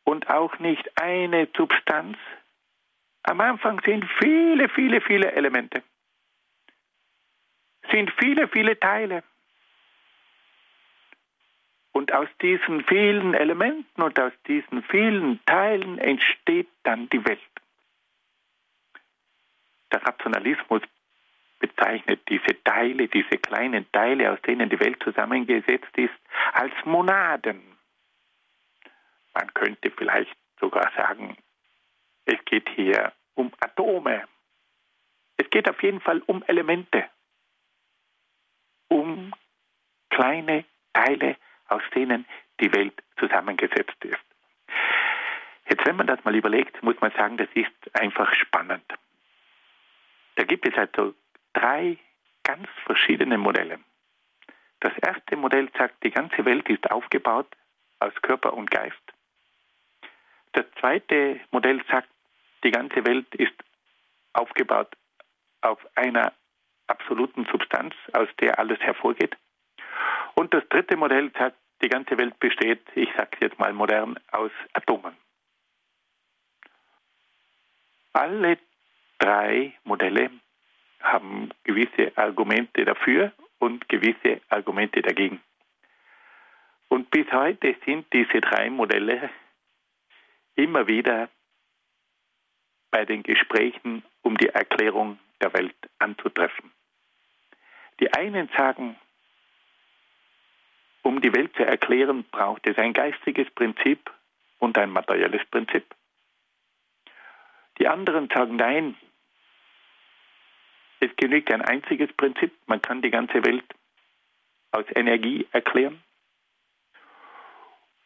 und auch nicht eine Substanz. Am Anfang sind viele, viele, viele Elemente, sind viele, viele Teile. Und aus diesen vielen Elementen und aus diesen vielen Teilen entsteht dann die Welt. Der Rationalismus bezeichnet diese Teile, diese kleinen Teile, aus denen die Welt zusammengesetzt ist, als Monaden. Man könnte vielleicht sogar sagen, es geht hier um Atome. Es geht auf jeden Fall um Elemente, um kleine Teile, aus denen die Welt zusammengesetzt ist. Jetzt, wenn man das mal überlegt, muss man sagen, das ist einfach spannend. Da gibt es also drei ganz verschiedene Modelle. Das erste Modell sagt, die ganze Welt ist aufgebaut aus Körper und Geist. Das zweite Modell sagt, die ganze Welt ist aufgebaut auf einer absoluten Substanz, aus der alles hervorgeht. Und das dritte Modell sagt, die ganze Welt besteht, ich sage jetzt mal modern, aus Atomen. Alle drei Modelle haben gewisse Argumente dafür und gewisse Argumente dagegen. Und bis heute sind diese drei Modelle immer wieder bei den Gesprächen um die Erklärung der Welt anzutreffen. Die einen sagen, um die Welt zu erklären, braucht es ein geistiges Prinzip und ein materielles Prinzip. Die anderen sagen nein, es genügt ein einziges Prinzip, man kann die ganze Welt aus Energie erklären.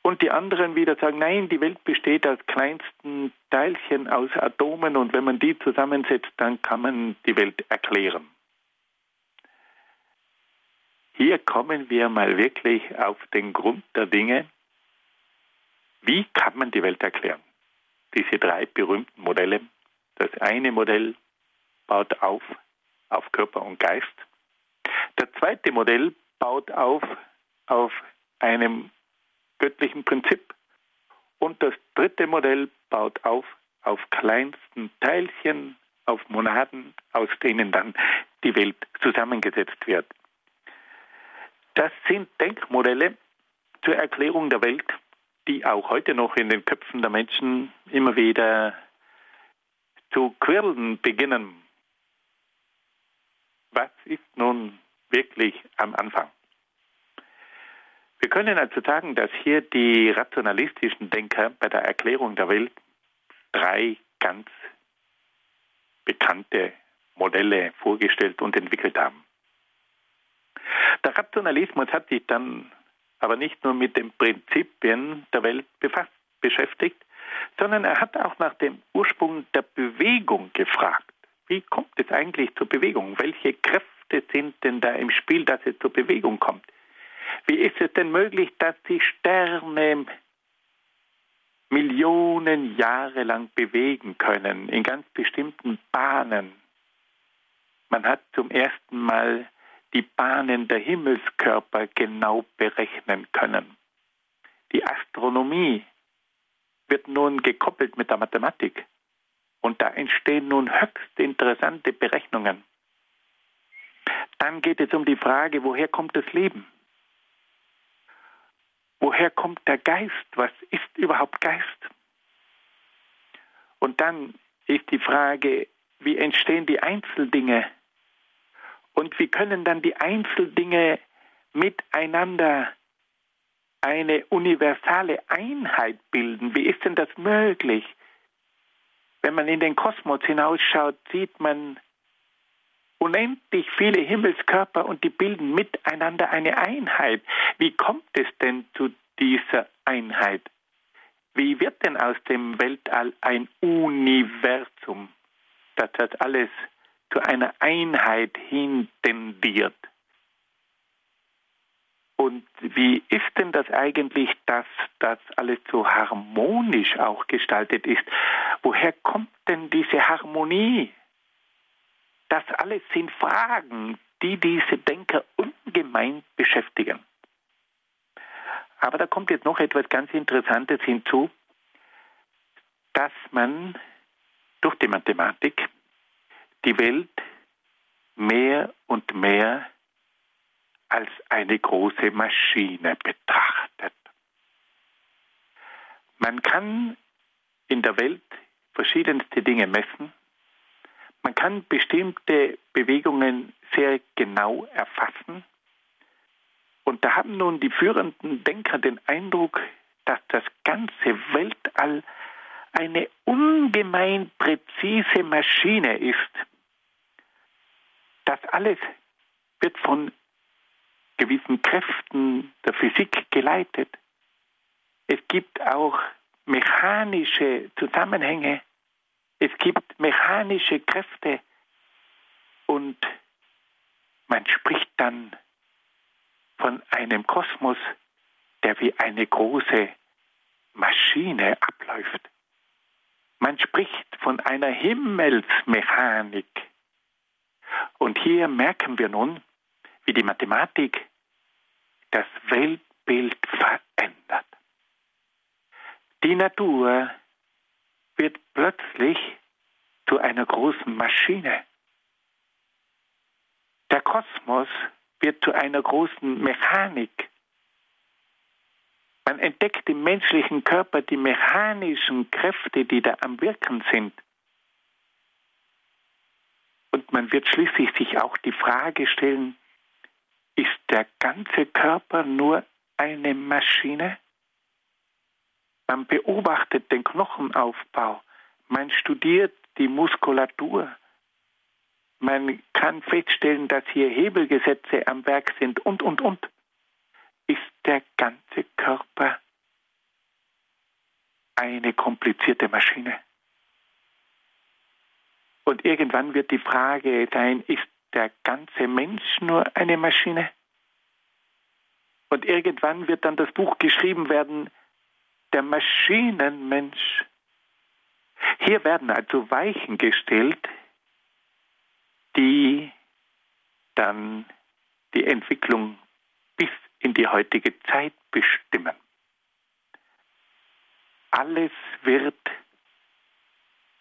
Und die anderen wieder sagen, nein, die Welt besteht aus kleinsten Teilchen, aus Atomen und wenn man die zusammensetzt, dann kann man die Welt erklären. Hier kommen wir mal wirklich auf den Grund der Dinge. Wie kann man die Welt erklären? Diese drei berühmten Modelle. Das eine Modell baut auf auf Körper und Geist. Das zweite Modell baut auf auf einem göttlichen Prinzip. Und das dritte Modell baut auf auf kleinsten Teilchen, auf Monaden, aus denen dann die Welt zusammengesetzt wird. Das sind Denkmodelle zur Erklärung der Welt, die auch heute noch in den Köpfen der Menschen immer wieder zu quirlen beginnen. Was ist nun wirklich am Anfang? Wir können also sagen, dass hier die rationalistischen Denker bei der Erklärung der Welt drei ganz bekannte Modelle vorgestellt und entwickelt haben. Der Rationalismus hat sich dann aber nicht nur mit den Prinzipien der Welt befasst, beschäftigt, sondern er hat auch nach dem Ursprung der Bewegung gefragt. Wie kommt es eigentlich zur Bewegung? Welche Kräfte sind denn da im Spiel, dass es zur Bewegung kommt? Wie ist es denn möglich, dass die Sterne Millionen Jahre lang bewegen können in ganz bestimmten Bahnen? Man hat zum ersten Mal die Bahnen der Himmelskörper genau berechnen können. Die Astronomie wird nun gekoppelt mit der Mathematik. Und da entstehen nun höchst interessante Berechnungen. Dann geht es um die Frage, woher kommt das Leben? Woher kommt der Geist? Was ist überhaupt Geist? Und dann ist die Frage, wie entstehen die Einzeldinge? Und wie können dann die Einzeldinge miteinander eine universale Einheit bilden? Wie ist denn das möglich? Wenn man in den Kosmos hinausschaut, sieht man unendlich viele Himmelskörper und die bilden miteinander eine Einheit. Wie kommt es denn zu dieser Einheit? Wie wird denn aus dem Weltall ein Universum, das alles zu einer Einheit hin tendiert? Und wie ist denn das eigentlich, dass das alles so harmonisch auch gestaltet ist? Woher kommt denn diese Harmonie? Das alles sind Fragen, die diese Denker ungemein beschäftigen. Aber da kommt jetzt noch etwas ganz Interessantes hinzu, dass man durch die Mathematik die Welt mehr und mehr als eine große Maschine betrachtet. Man kann in der Welt verschiedenste Dinge messen. Man kann bestimmte Bewegungen sehr genau erfassen. Und da haben nun die führenden Denker den Eindruck, dass das ganze Weltall eine ungemein präzise Maschine ist. Das alles wird von gewissen Kräften der Physik geleitet. Es gibt auch mechanische Zusammenhänge. Es gibt mechanische Kräfte. Und man spricht dann von einem Kosmos, der wie eine große Maschine abläuft. Man spricht von einer Himmelsmechanik. Und hier merken wir nun, wie die Mathematik das Weltbild verändert. Die Natur wird plötzlich zu einer großen Maschine. Der Kosmos wird zu einer großen Mechanik. Man entdeckt im menschlichen Körper die mechanischen Kräfte, die da am Wirken sind. Und man wird schließlich sich auch die Frage stellen, ist der ganze Körper nur eine Maschine? Man beobachtet den Knochenaufbau, man studiert die Muskulatur, man kann feststellen, dass hier Hebelgesetze am Werk sind und, und, und. Ist der ganze Körper eine komplizierte Maschine? Und irgendwann wird die Frage sein, ist der ganze Mensch nur eine Maschine? Und irgendwann wird dann das Buch geschrieben werden, der Maschinenmensch. Hier werden also Weichen gestellt, die dann die Entwicklung bis in die heutige Zeit bestimmen. Alles wird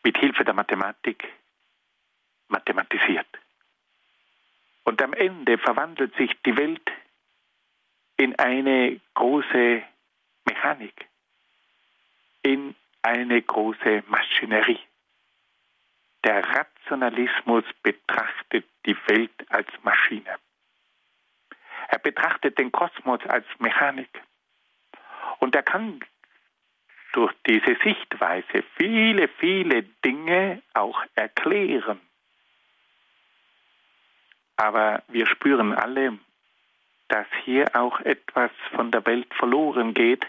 mit Hilfe der Mathematik mathematisiert. Und am Ende verwandelt sich die Welt in eine große Mechanik, in eine große Maschinerie. Der Rationalismus betrachtet die Welt als Maschine. Er betrachtet den Kosmos als Mechanik. Und er kann durch diese Sichtweise viele, viele Dinge auch erklären. Aber wir spüren alle, dass hier auch etwas von der Welt verloren geht,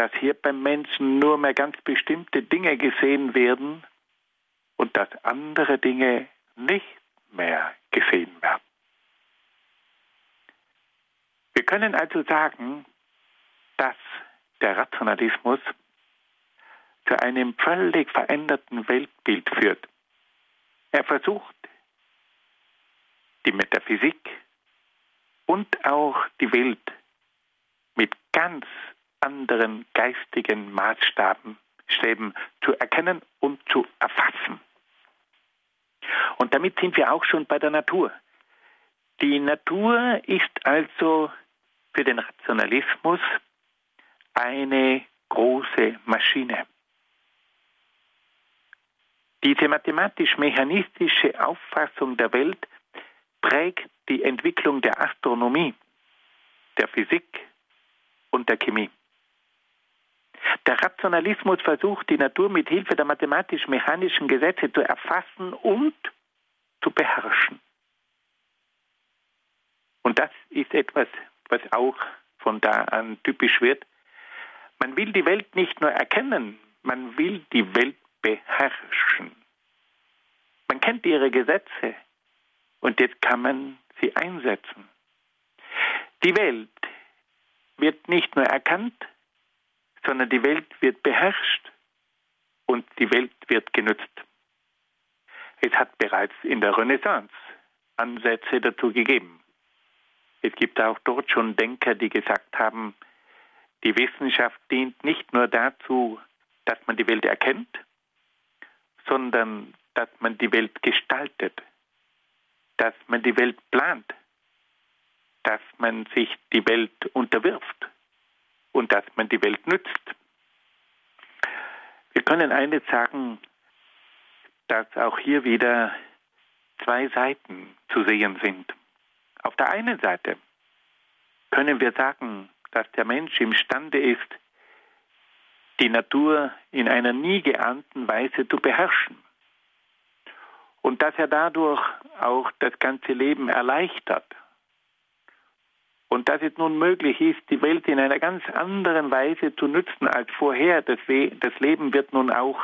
dass hier beim Menschen nur mehr ganz bestimmte Dinge gesehen werden und dass andere Dinge nicht mehr gesehen werden. Wir können also sagen, dass der Rationalismus zu einem völlig veränderten Weltbild führt. Er versucht, die Metaphysik und auch die Welt mit ganz anderen geistigen Maßstaben zu erkennen und zu erfassen. Und damit sind wir auch schon bei der Natur. Die Natur ist also für den Rationalismus eine große Maschine. Diese mathematisch-mechanistische Auffassung der Welt prägt die Entwicklung der Astronomie, der Physik und der Chemie. Der Rationalismus versucht, die Natur mit Hilfe der mathematisch-mechanischen Gesetze zu erfassen und zu beherrschen. Und das ist etwas, was auch von da an typisch wird. Man will die Welt nicht nur erkennen, man will die Welt beherrschen. Man kennt ihre Gesetze und jetzt kann man sie einsetzen. Die Welt wird nicht nur erkannt, sondern die Welt wird beherrscht und die Welt wird genützt. Es hat bereits in der Renaissance Ansätze dazu gegeben. Es gibt auch dort schon Denker, die gesagt haben, die Wissenschaft dient nicht nur dazu, dass man die Welt erkennt, sondern dass man die Welt gestaltet, dass man die Welt plant, dass man sich die Welt unterwirft und dass man die Welt nützt. Wir können eines sagen, dass auch hier wieder zwei Seiten zu sehen sind. Auf der einen Seite können wir sagen, dass der Mensch imstande ist, die Natur in einer nie geahnten Weise zu beherrschen und dass er dadurch auch das ganze Leben erleichtert und dass es nun möglich ist, die Welt in einer ganz anderen Weise zu nützen als vorher. Das, das Leben wird nun auch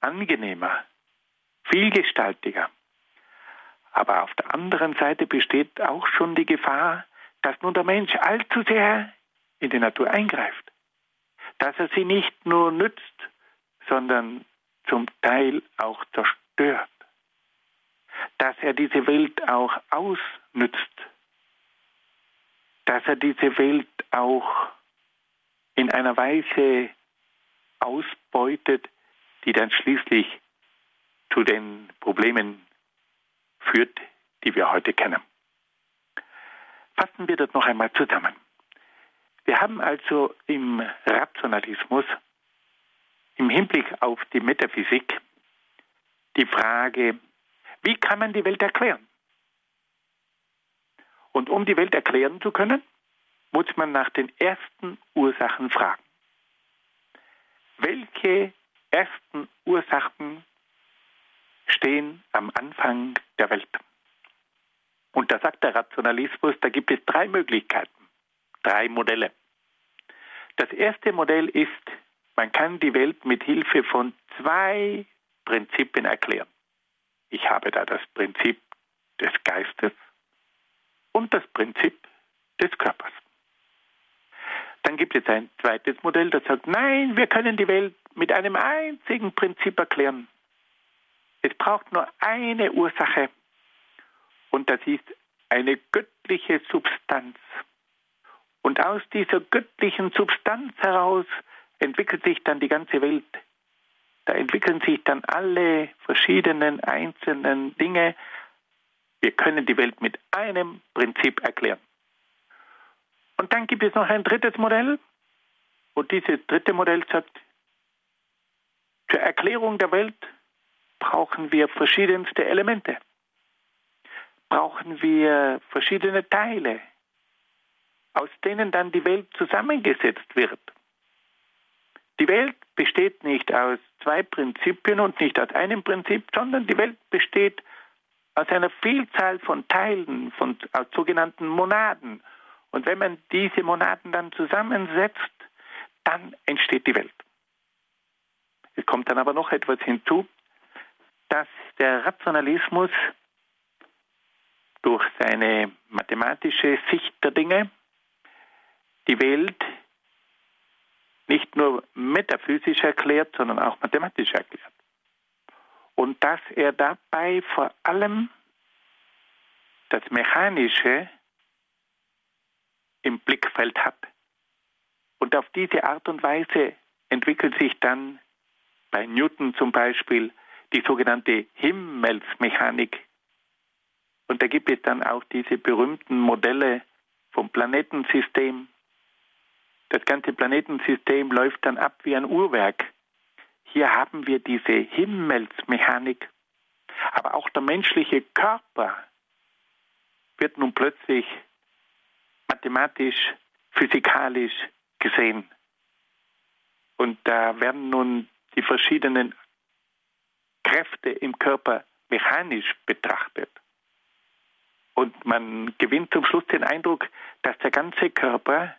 angenehmer, vielgestaltiger. Aber auf der anderen Seite besteht auch schon die Gefahr, dass nun der Mensch allzu sehr in die Natur eingreift. Dass er sie nicht nur nützt, sondern zum Teil auch zerstört. Dass er diese Welt auch ausnützt dass er diese Welt auch in einer Weise ausbeutet, die dann schließlich zu den Problemen führt, die wir heute kennen. Fassen wir das noch einmal zusammen. Wir haben also im Rationalismus im Hinblick auf die Metaphysik die Frage, wie kann man die Welt erklären? Und um die Welt erklären zu können, muss man nach den ersten Ursachen fragen. Welche ersten Ursachen stehen am Anfang der Welt? Und da sagt der Rationalismus, da gibt es drei Möglichkeiten, drei Modelle. Das erste Modell ist, man kann die Welt mit Hilfe von zwei Prinzipien erklären. Ich habe da das Prinzip des Geistes und das Prinzip des Körpers. Dann gibt es ein zweites Modell, das sagt, nein, wir können die Welt mit einem einzigen Prinzip erklären. Es braucht nur eine Ursache und das ist eine göttliche Substanz. Und aus dieser göttlichen Substanz heraus entwickelt sich dann die ganze Welt. Da entwickeln sich dann alle verschiedenen einzelnen Dinge wir können die Welt mit einem Prinzip erklären. Und dann gibt es noch ein drittes Modell. Und dieses dritte Modell sagt, zur Erklärung der Welt brauchen wir verschiedenste Elemente. Brauchen wir verschiedene Teile, aus denen dann die Welt zusammengesetzt wird. Die Welt besteht nicht aus zwei Prinzipien und nicht aus einem Prinzip, sondern die Welt besteht aus einer Vielzahl von Teilen, von aus sogenannten Monaden. Und wenn man diese Monaden dann zusammensetzt, dann entsteht die Welt. Es kommt dann aber noch etwas hinzu, dass der Rationalismus durch seine mathematische Sicht der Dinge die Welt nicht nur metaphysisch erklärt, sondern auch mathematisch erklärt. Und dass er dabei vor allem das Mechanische im Blickfeld hat. Und auf diese Art und Weise entwickelt sich dann bei Newton zum Beispiel die sogenannte Himmelsmechanik. Und da gibt es dann auch diese berühmten Modelle vom Planetensystem. Das ganze Planetensystem läuft dann ab wie ein Uhrwerk. Hier haben wir diese Himmelsmechanik. Aber auch der menschliche Körper wird nun plötzlich mathematisch, physikalisch gesehen. Und da werden nun die verschiedenen Kräfte im Körper mechanisch betrachtet. Und man gewinnt zum Schluss den Eindruck, dass der ganze Körper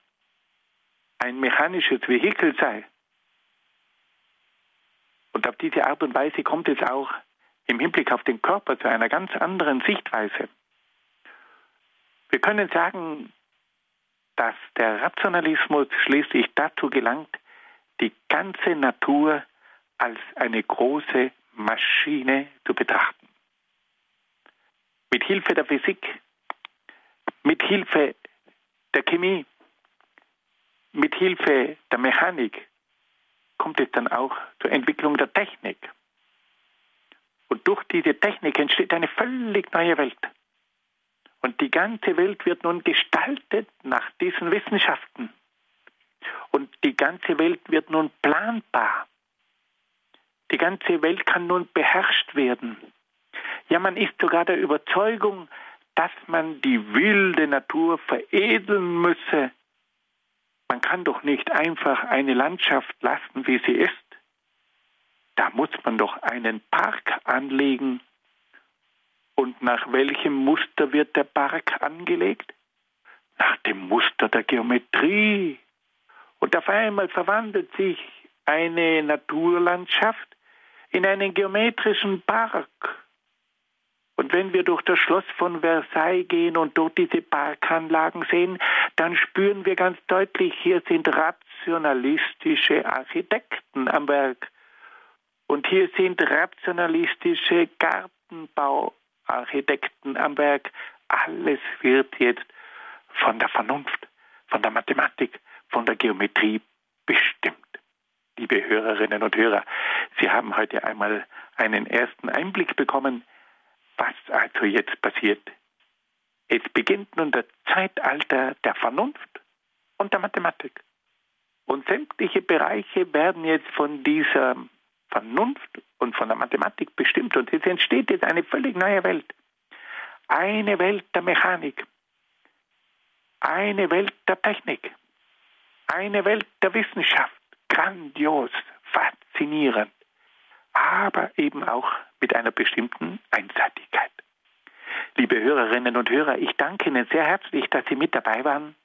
ein mechanisches Vehikel sei. Diese Art und Weise kommt es auch im Hinblick auf den Körper zu einer ganz anderen Sichtweise. Wir können sagen, dass der Rationalismus schließlich dazu gelangt, die ganze Natur als eine große Maschine zu betrachten. Mit Hilfe der Physik, mit Hilfe der Chemie, mit Hilfe der Mechanik kommt es dann auch zur Entwicklung der Technik. Und durch diese Technik entsteht eine völlig neue Welt. Und die ganze Welt wird nun gestaltet nach diesen Wissenschaften. Und die ganze Welt wird nun planbar. Die ganze Welt kann nun beherrscht werden. Ja, man ist sogar der Überzeugung, dass man die wilde Natur veredeln müsse. Man kann doch nicht einfach eine Landschaft lassen, wie sie ist. Da muss man doch einen Park anlegen. Und nach welchem Muster wird der Park angelegt? Nach dem Muster der Geometrie. Und auf einmal verwandelt sich eine Naturlandschaft in einen geometrischen Park. Und wenn wir durch das Schloss von Versailles gehen und dort diese Parkanlagen sehen, dann spüren wir ganz deutlich, hier sind rationalistische Architekten am Werk. Und hier sind rationalistische Gartenbauarchitekten am Werk. Alles wird jetzt von der Vernunft, von der Mathematik, von der Geometrie bestimmt liebe Hörerinnen und Hörer. Sie haben heute einmal einen ersten Einblick bekommen, was also jetzt passiert. Es beginnt nun das Zeitalter der Vernunft und der Mathematik. Und sämtliche Bereiche werden jetzt von dieser Vernunft und von der Mathematik bestimmt. Und es entsteht jetzt eine völlig neue Welt. Eine Welt der Mechanik. Eine Welt der Technik. Eine Welt der Wissenschaft grandios, faszinierend, aber eben auch mit einer bestimmten Einseitigkeit. Liebe Hörerinnen und Hörer, ich danke Ihnen sehr herzlich, dass Sie mit dabei waren,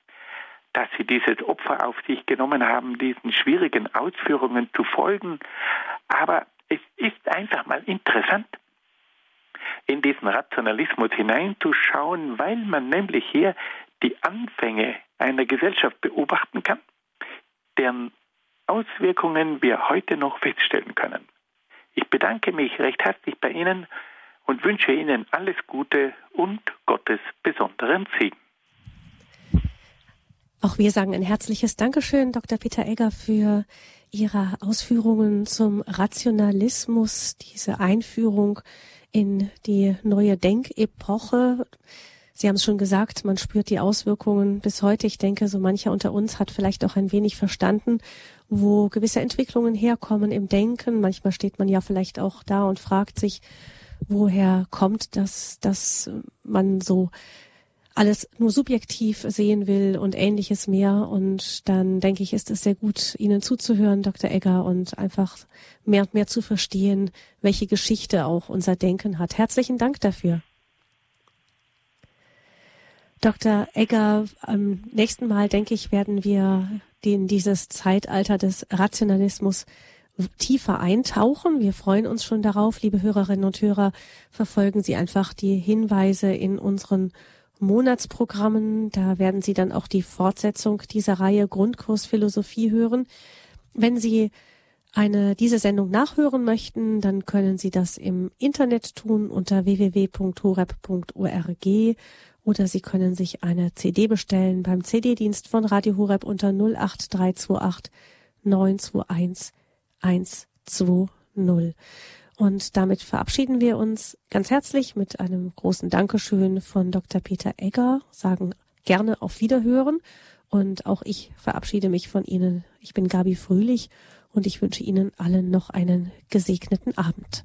dass Sie dieses Opfer auf sich genommen haben, diesen schwierigen Ausführungen zu folgen. Aber es ist einfach mal interessant, in diesen Rationalismus hineinzuschauen, weil man nämlich hier die Anfänge einer Gesellschaft beobachten kann, deren Auswirkungen wir heute noch feststellen können. Ich bedanke mich recht herzlich bei Ihnen und wünsche Ihnen alles Gute und Gottes besonderen Segen. Auch wir sagen ein herzliches Dankeschön, Dr. Peter Egger, für Ihre Ausführungen zum Rationalismus, diese Einführung in die neue Denkepoche. Sie haben es schon gesagt, man spürt die Auswirkungen bis heute. Ich denke, so mancher unter uns hat vielleicht auch ein wenig verstanden, wo gewisse Entwicklungen herkommen im Denken. Manchmal steht man ja vielleicht auch da und fragt sich, woher kommt das, dass man so alles nur subjektiv sehen will und ähnliches mehr. Und dann denke ich, ist es sehr gut, Ihnen zuzuhören, Dr. Egger, und einfach mehr und mehr zu verstehen, welche Geschichte auch unser Denken hat. Herzlichen Dank dafür. Dr. Egger, am nächsten Mal, denke ich, werden wir in dieses Zeitalter des Rationalismus tiefer eintauchen. Wir freuen uns schon darauf, liebe Hörerinnen und Hörer. Verfolgen Sie einfach die Hinweise in unseren Monatsprogrammen. Da werden Sie dann auch die Fortsetzung dieser Reihe Grundkurs Philosophie hören. Wenn Sie eine, diese Sendung nachhören möchten, dann können Sie das im Internet tun unter www.horeb.org oder Sie können sich eine CD bestellen beim CD-Dienst von Radio Horeb unter 08328 921 120. Und damit verabschieden wir uns ganz herzlich mit einem großen Dankeschön von Dr. Peter Egger, sagen gerne auf Wiederhören. Und auch ich verabschiede mich von Ihnen. Ich bin Gabi Fröhlich und ich wünsche Ihnen allen noch einen gesegneten Abend.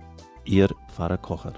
Ihr Pfarrer Kocher.